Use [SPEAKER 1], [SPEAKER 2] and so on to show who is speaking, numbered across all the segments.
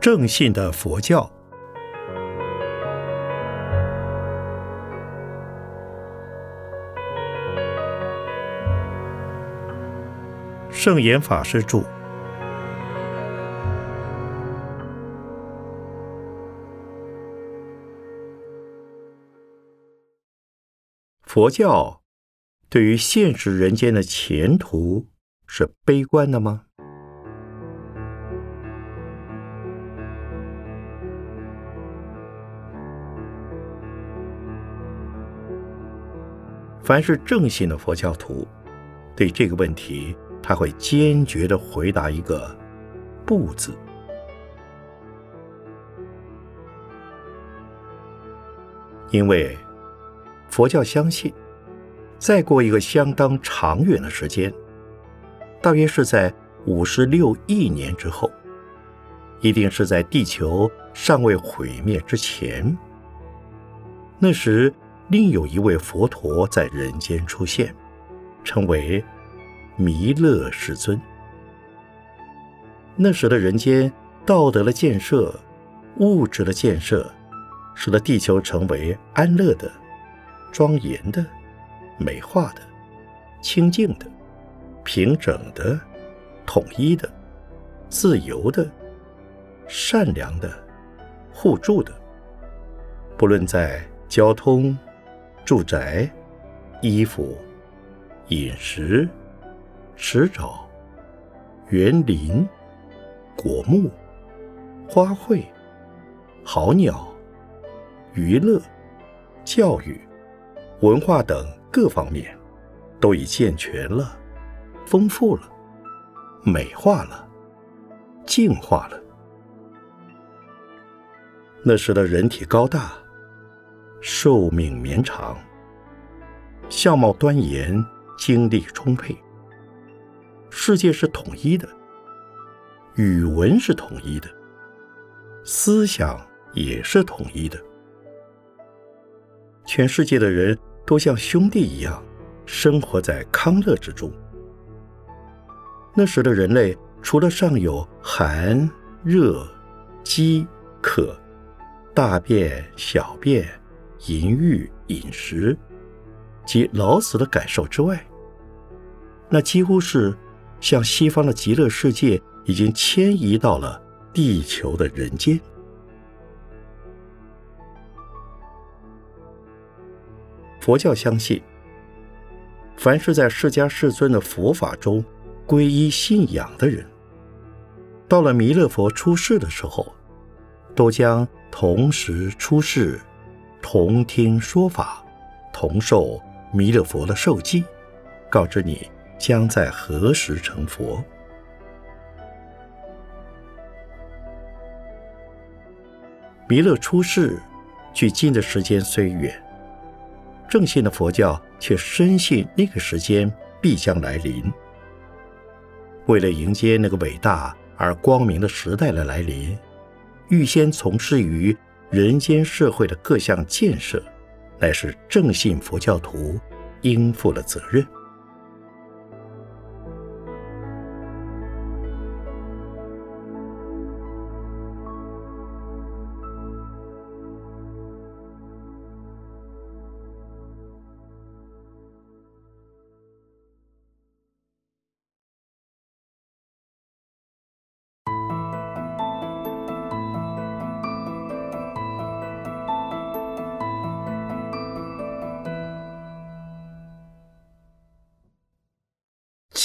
[SPEAKER 1] 正信的佛教。圣严法师著。佛教对于现实人间的前途是悲观的吗？凡是正信的佛教徒，对这个问题。他会坚决的回答一个“不”字，因为佛教相信，再过一个相当长远的时间，大约是在五十六亿年之后，一定是在地球尚未毁灭之前，那时另有一位佛陀在人间出现，称为。弥勒世尊，那时的人间道德的建设、物质的建设，使得地球成为安乐的、庄严的、美化的、清净的、平整的、统一的、自由的、善良的、互助的。不论在交通、住宅、衣服、饮食。池沼、园林、果木、花卉、好鸟、娱乐、教育、文化等各方面，都已健全了、丰富了、美化了、净化了。那时的人体高大，寿命绵长，相貌端严，精力充沛。世界是统一的，语文是统一的，思想也是统一的。全世界的人都像兄弟一样，生活在康乐之中。那时的人类，除了尚有寒、热、饥、渴、大便、小便、淫欲、饮食及老死的感受之外，那几乎是。向西方的极乐世界已经迁移到了地球的人间。佛教相信，凡是在释迦世尊的佛法中皈依信仰的人，到了弥勒佛出世的时候，都将同时出世，同听说法，同受弥勒佛的受记，告知你。将在何时成佛？弥勒出世，距今的时间虽远，正信的佛教却深信那个时间必将来临。为了迎接那个伟大而光明的时代的来临，预先从事于人间社会的各项建设，乃是正信佛教徒应负的责任。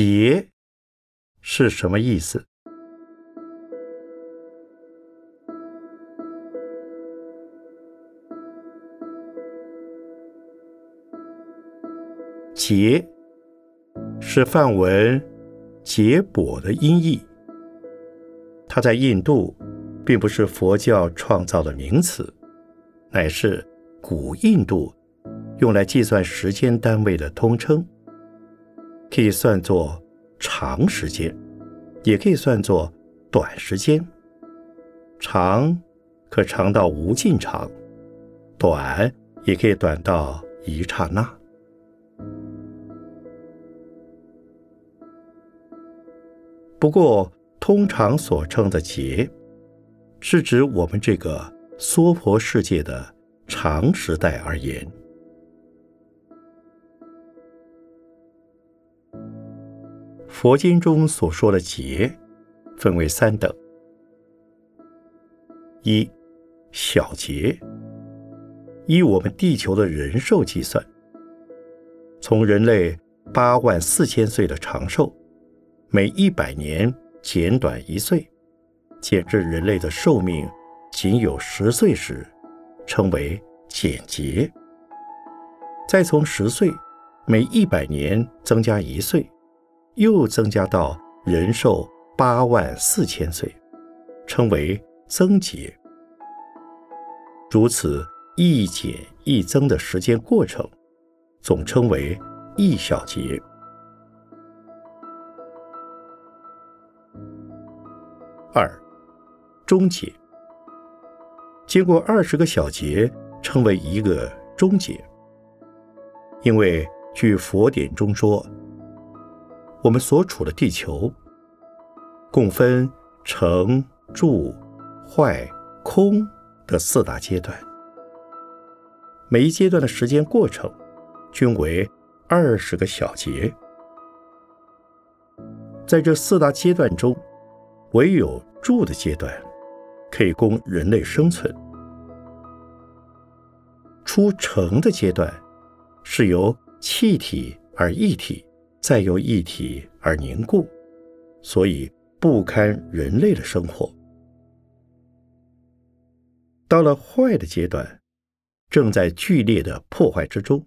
[SPEAKER 1] 劫是什么意思？劫是梵文“结果”的音译。它在印度并不是佛教创造的名词，乃是古印度用来计算时间单位的通称。可以算作长时间，也可以算作短时间。长可长到无尽长，短也可以短到一刹那。不过，通常所称的劫，是指我们这个娑婆世界的长时代而言。佛经中所说的劫，分为三等：一、小劫，依我们地球的人寿计算，从人类八万四千岁的长寿，每一百年减短一岁，减至人类的寿命仅有十岁时，称为减劫；再从十岁，每一百年增加一岁。又增加到人寿八万四千岁，称为增劫。如此一减一增的时间过程，总称为一小节。二终结，经过二十个小节，称为一个终结。因为据佛典中说。我们所处的地球，共分成、住、坏、空的四大阶段。每一阶段的时间过程，均为二十个小节。在这四大阶段中，唯有住的阶段，可以供人类生存。出城的阶段，是由气体而液体。再由一体而凝固，所以不堪人类的生活。到了坏的阶段，正在剧烈的破坏之中，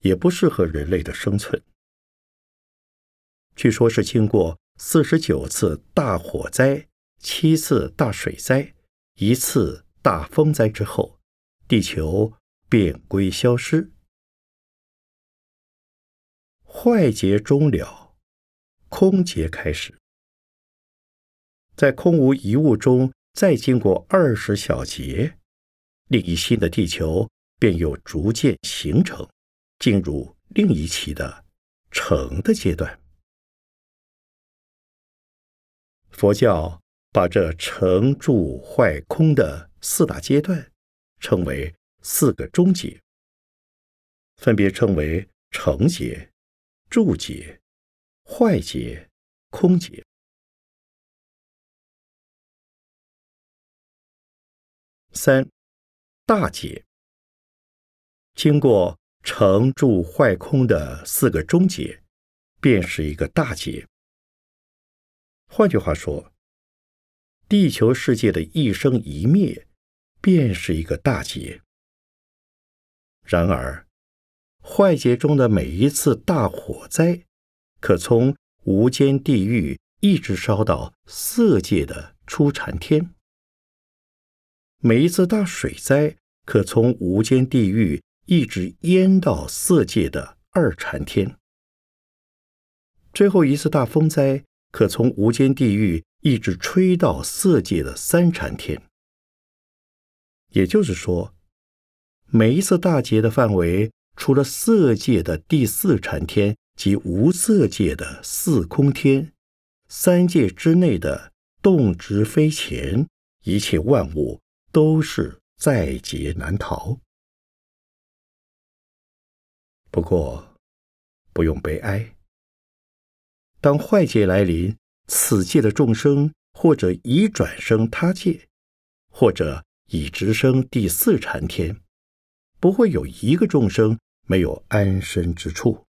[SPEAKER 1] 也不适合人类的生存。据说是经过四十九次大火灾、七次大水灾、一次大风灾之后，地球便归消失。坏劫终了，空劫开始。在空无一物中，再经过二十小劫，另一新的地球便又逐渐形成，进入另一期的成的阶段。佛教把这成、住、坏、空的四大阶段称为四个终结，分别称为成劫。住劫、坏劫、空劫。三大劫，经过成、住、坏、空的四个终结，便是一个大劫。换句话说，地球世界的一生一灭，便是一个大劫。然而。坏劫中的每一次大火灾，可从无间地狱一直烧到色界的初禅天；每一次大水灾，可从无间地狱一直淹到色界的二禅天；最后一次大风灾，可从无间地狱一直吹到色界的三禅天。也就是说，每一次大劫的范围。除了色界的第四禅天及无色界的四空天，三界之内的动植非前，一切万物都是在劫难逃。不过，不用悲哀。当坏劫来临，此界的众生或者已转生他界，或者已直升第四禅天，不会有一个众生。没有安身之处。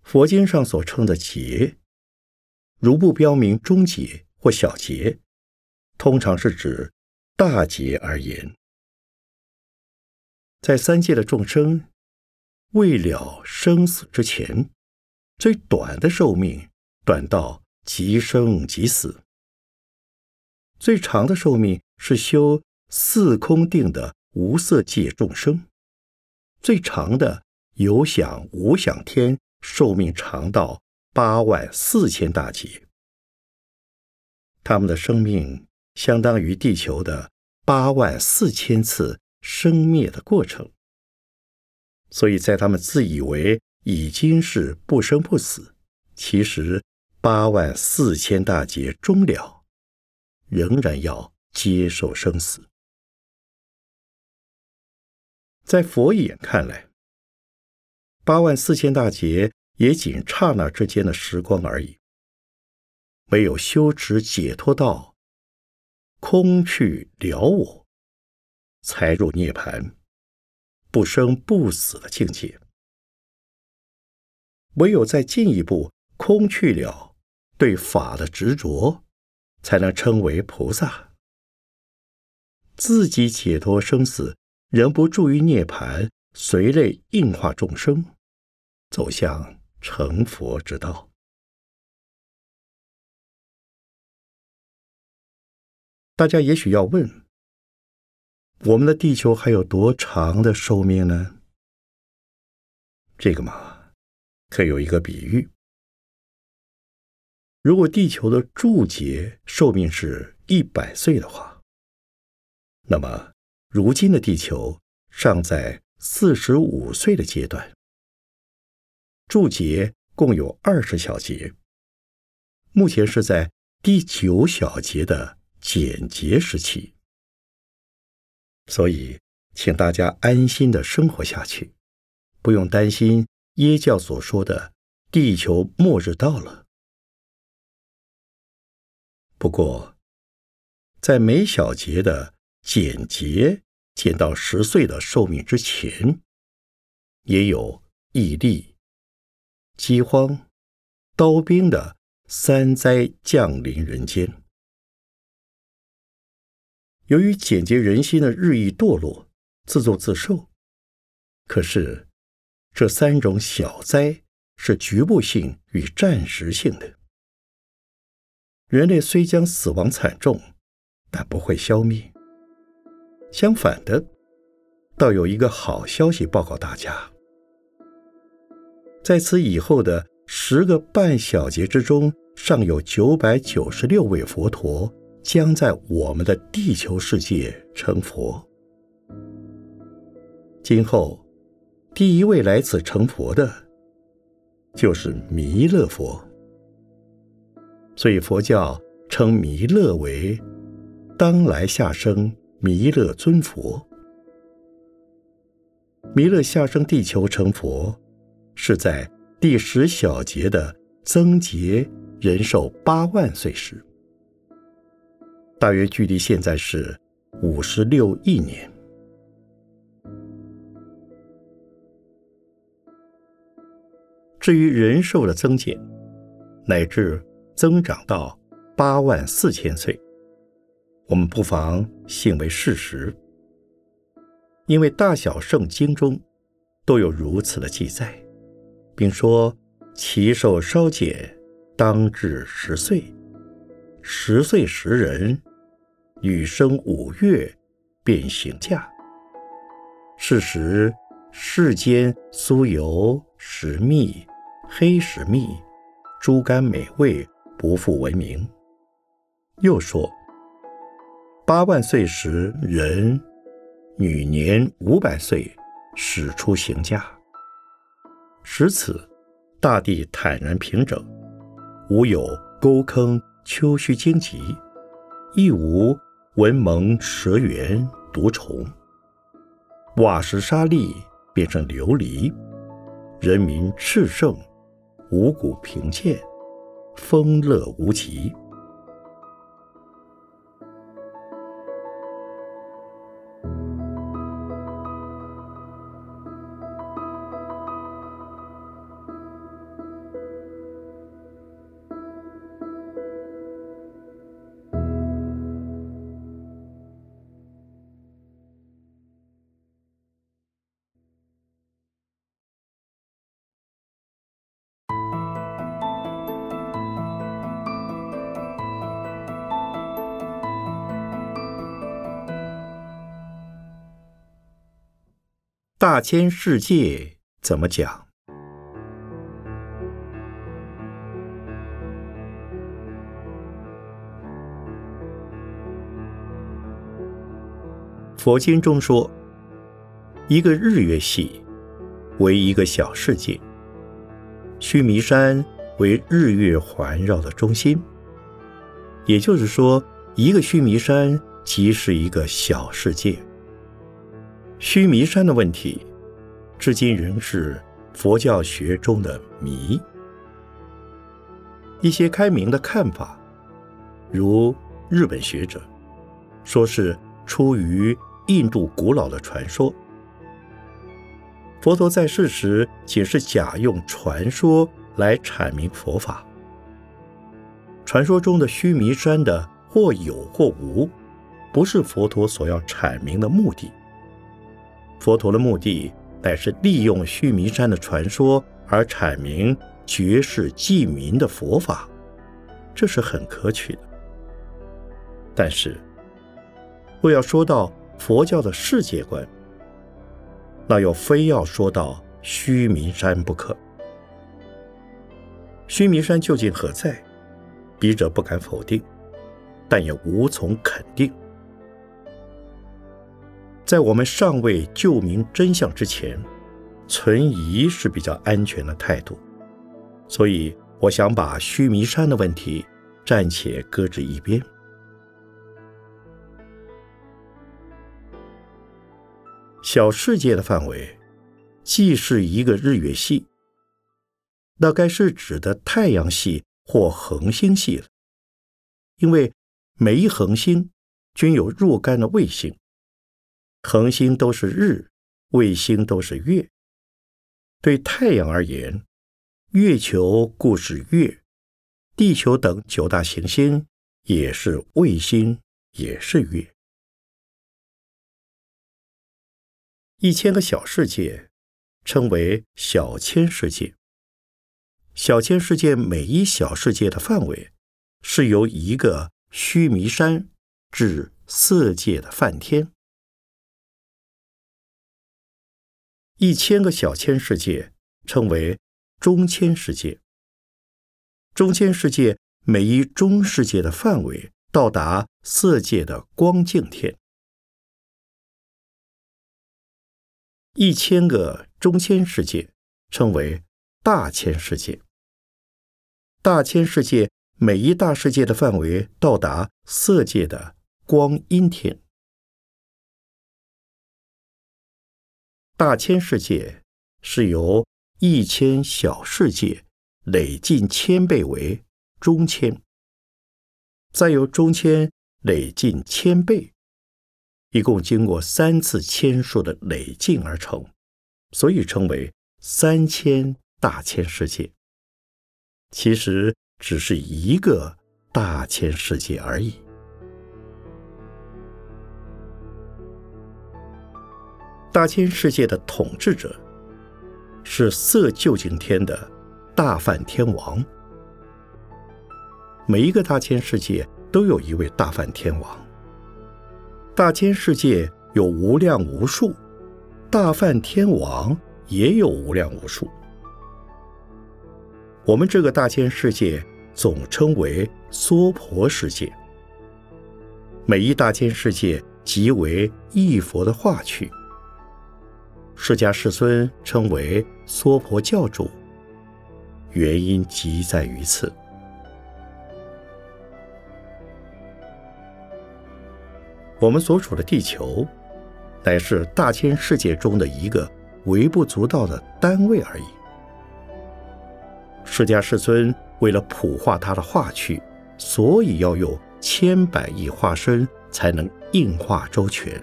[SPEAKER 1] 佛经上所称的劫，如不标明中劫或小劫，通常是指大劫而言。在三界的众生，未了生死之前，最短的寿命短到即生即死；最长的寿命是修。四空定的无色界众生，最长的有想无想天寿命长到八万四千大劫，他们的生命相当于地球的八万四千次生灭的过程，所以在他们自以为已经是不生不死，其实八万四千大劫终了，仍然要接受生死。在佛眼看来，八万四千大劫也仅刹那之间的时光而已。唯有修持解脱道，空去了我，才入涅盘，不生不死的境界。唯有再进一步空去了对法的执着，才能称为菩萨。自己解脱生死。仍不助于涅槃，随类应化众生，走向成佛之道。大家也许要问：我们的地球还有多长的寿命呢？这个嘛，可有一个比喻：如果地球的柱节寿命是一百岁的话，那么。如今的地球尚在四十五岁的阶段，柱节共有二十小节，目前是在第九小节的简节时期，所以请大家安心的生活下去，不用担心耶教所说的地球末日到了。不过，在每小节的简洁。减到十岁的寿命之前，也有疫力、饥荒、刀兵的三灾降临人间。由于简洁人心的日益堕落、自作自受，可是这三种小灾是局部性与暂时性的。人类虽将死亡惨重，但不会消灭。相反的，倒有一个好消息报告大家：在此以后的十个半小节之中，尚有九百九十六位佛陀将在我们的地球世界成佛。今后，第一位来此成佛的，就是弥勒佛。所以佛教称弥勒为当来下生。弥勒尊佛，弥勒下生地球成佛，是在第十小节的增劫人寿八万岁时，大约距离现在是五十六亿年。至于人寿的增减，乃至增长到八万四千岁。我们不妨信为事实，因为大小圣经中都有如此的记载，并说其寿稍减，当至十岁，十岁时人，女生五月便行嫁。是时世间酥油食蜜，黑食蜜，猪肝美味，不复闻名。又说。八万岁时，人女年五百岁，始出行驾。时此，大地坦然平整，无有沟坑丘墟荆棘，亦无蚊蒙蛇螈毒虫。瓦石沙砾变成琉璃，人民炽盛，五谷贫贱，丰乐无极。大千世界怎么讲？佛经中说，一个日月系为一个小世界，须弥山为日月环绕的中心。也就是说，一个须弥山即是一个小世界。须弥山的问题，至今仍是佛教学中的谜。一些开明的看法，如日本学者说是出于印度古老的传说。佛陀在世时，仅是假用传说来阐明佛法。传说中的须弥山的或有或无，不是佛陀所要阐明的目的。佛陀的目的乃是利用须弥山的传说而阐明绝世济民的佛法，这是很可取的。但是，若要说到佛教的世界观，那又非要说到须弥山不可。须弥山究竟何在？笔者不敢否定，但也无从肯定。在我们尚未究明真相之前，存疑是比较安全的态度。所以，我想把须弥山的问题暂且搁置一边。小世界的范围，既是一个日月系，那该是指的太阳系或恒星系了，因为每一恒星均有若干的卫星。恒星都是日，卫星都是月。对太阳而言，月球故是月，地球等九大行星也是卫星，也是月。一千个小世界称为小千世界。小千世界每一小世界的范围是由一个须弥山至色界的梵天。一千个小千世界称为中千世界。中千世界每一中世界的范围到达色界的光净天。一千个中千世界称为大千世界。大千世界每一大世界的范围到达色界的光阴天。大千世界是由一千小世界累进千倍为中千，再由中千累进千倍，一共经过三次千数的累进而成，所以称为三千大千世界。其实只是一个大千世界而已。大千世界的统治者是色究竟天的大梵天王。每一个大千世界都有一位大梵天王。大千世界有无量无数，大梵天王也有无量无数。我们这个大千世界总称为娑婆世界。每一大千世界即为一佛的化区。释迦世尊称为娑婆教主，原因即在于此。我们所处的地球，乃是大千世界中的一个微不足道的单位而已。释迦世尊为了普化他的化区，所以要用千百亿化身才能应化周全。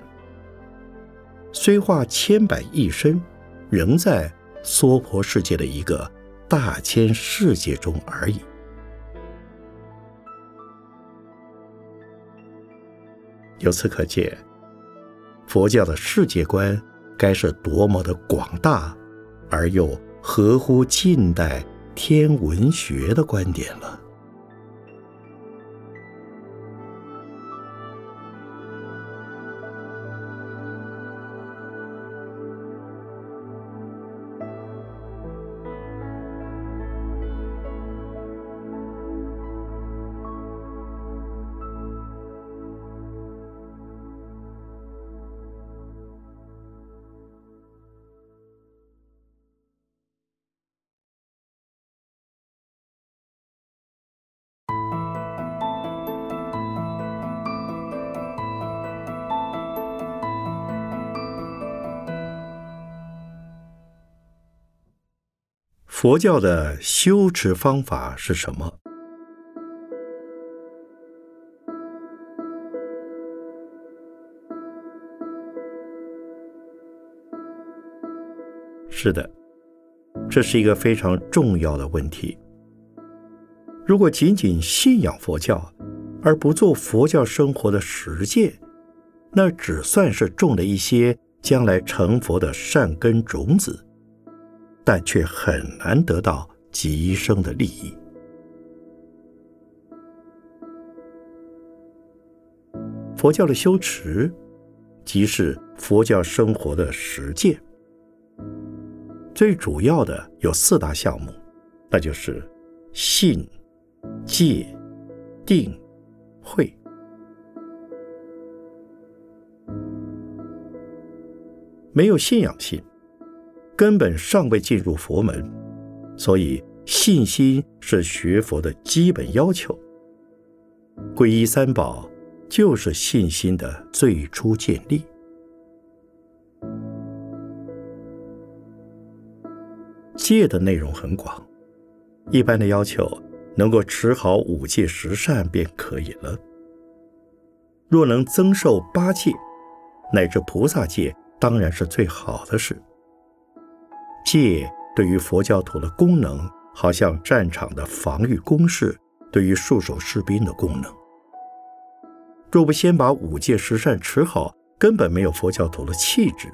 [SPEAKER 1] 虽化千百亿身，仍在娑婆世界的一个大千世界中而已。由此可见，佛教的世界观该是多么的广大，而又合乎近代天文学的观点了。佛教的修持方法是什么？是的，这是一个非常重要的问题。如果仅仅信仰佛教，而不做佛教生活的实践，那只算是种了一些将来成佛的善根种子，但却很难得到极生的利益。佛教的修持，即是佛教生活的实践。最主要的有四大项目，那就是信、戒、定、慧。没有信仰心，根本尚未进入佛门，所以信心是学佛的基本要求。皈依三宝就是信心的最初建立。戒的内容很广，一般的要求能够持好五戒十善便可以了。若能增寿八戒，乃至菩萨戒，当然是最好的事。戒对于佛教徒的功能，好像战场的防御工事对于戍守士兵的功能。若不先把五戒十善持好，根本没有佛教徒的气质。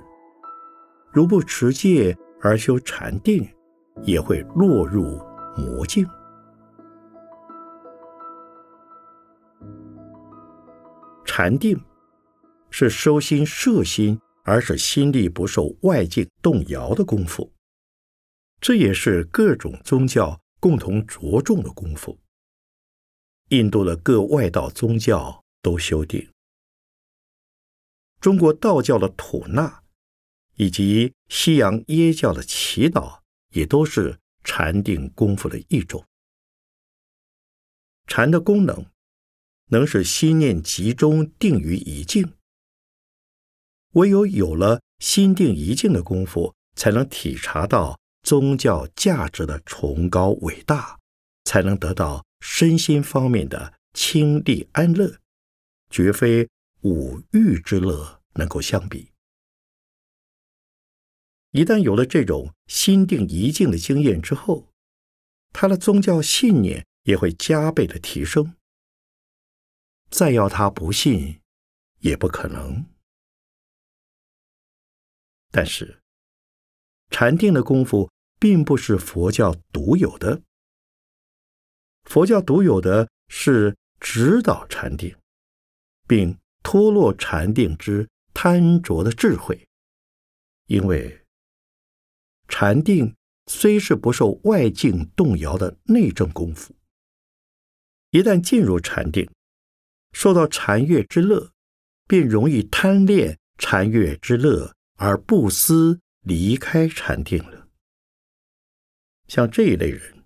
[SPEAKER 1] 如不持戒而修禅定，也会落入魔境。禅定是收心摄心，而使心力不受外境动摇的功夫。这也是各种宗教共同着重的功夫。印度的各外道宗教都修定，中国道教的吐纳，以及西洋耶教的祈祷。也都是禅定功夫的一种。禅的功能，能使心念集中定于一境。唯有有了心定一境的功夫，才能体察到宗教价值的崇高伟大，才能得到身心方面的清利安乐，绝非五欲之乐能够相比。一旦有了这种心定一境的经验之后，他的宗教信念也会加倍的提升。再要他不信，也不可能。但是，禅定的功夫并不是佛教独有的。佛教独有的是指导禅定，并脱落禅定之贪着的智慧，因为。禅定虽是不受外境动摇的内证功夫，一旦进入禅定，受到禅悦之乐，便容易贪恋禅悦之乐而不思离开禅定了。像这一类人，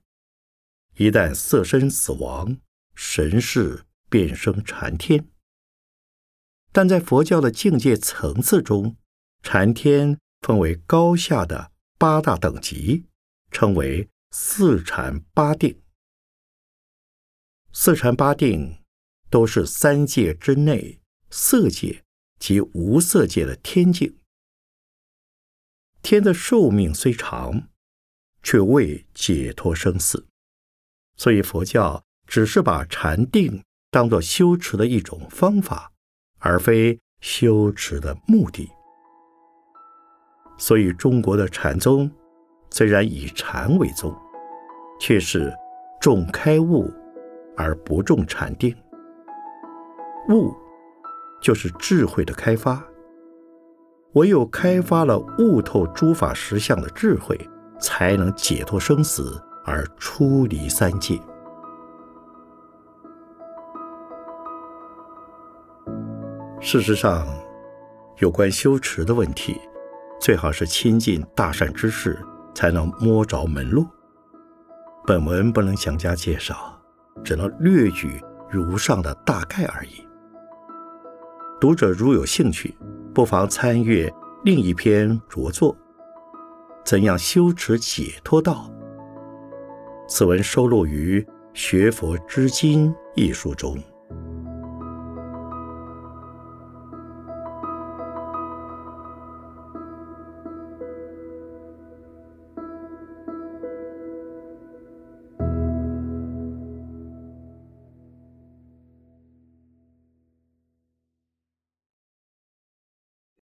[SPEAKER 1] 一旦色身死亡，神识便生禅天。但在佛教的境界层次中，禅天分为高下的。八大等级称为四禅八定。四禅八定都是三界之内色界及无色界的天境。天的寿命虽长，却未解脱生死，所以佛教只是把禅定当作修持的一种方法，而非修持的目的。所以，中国的禅宗虽然以禅为宗，却是重开悟而不重禅定。悟就是智慧的开发，唯有开发了悟透诸法实相的智慧，才能解脱生死而出离三界。事实上，有关修持的问题。最好是亲近大善之士，才能摸着门路。本文不能详加介绍，只能略举如上的大概而已。读者如有兴趣，不妨参阅另一篇着作《怎样修持解脱道？此文收录于学佛之经一书中。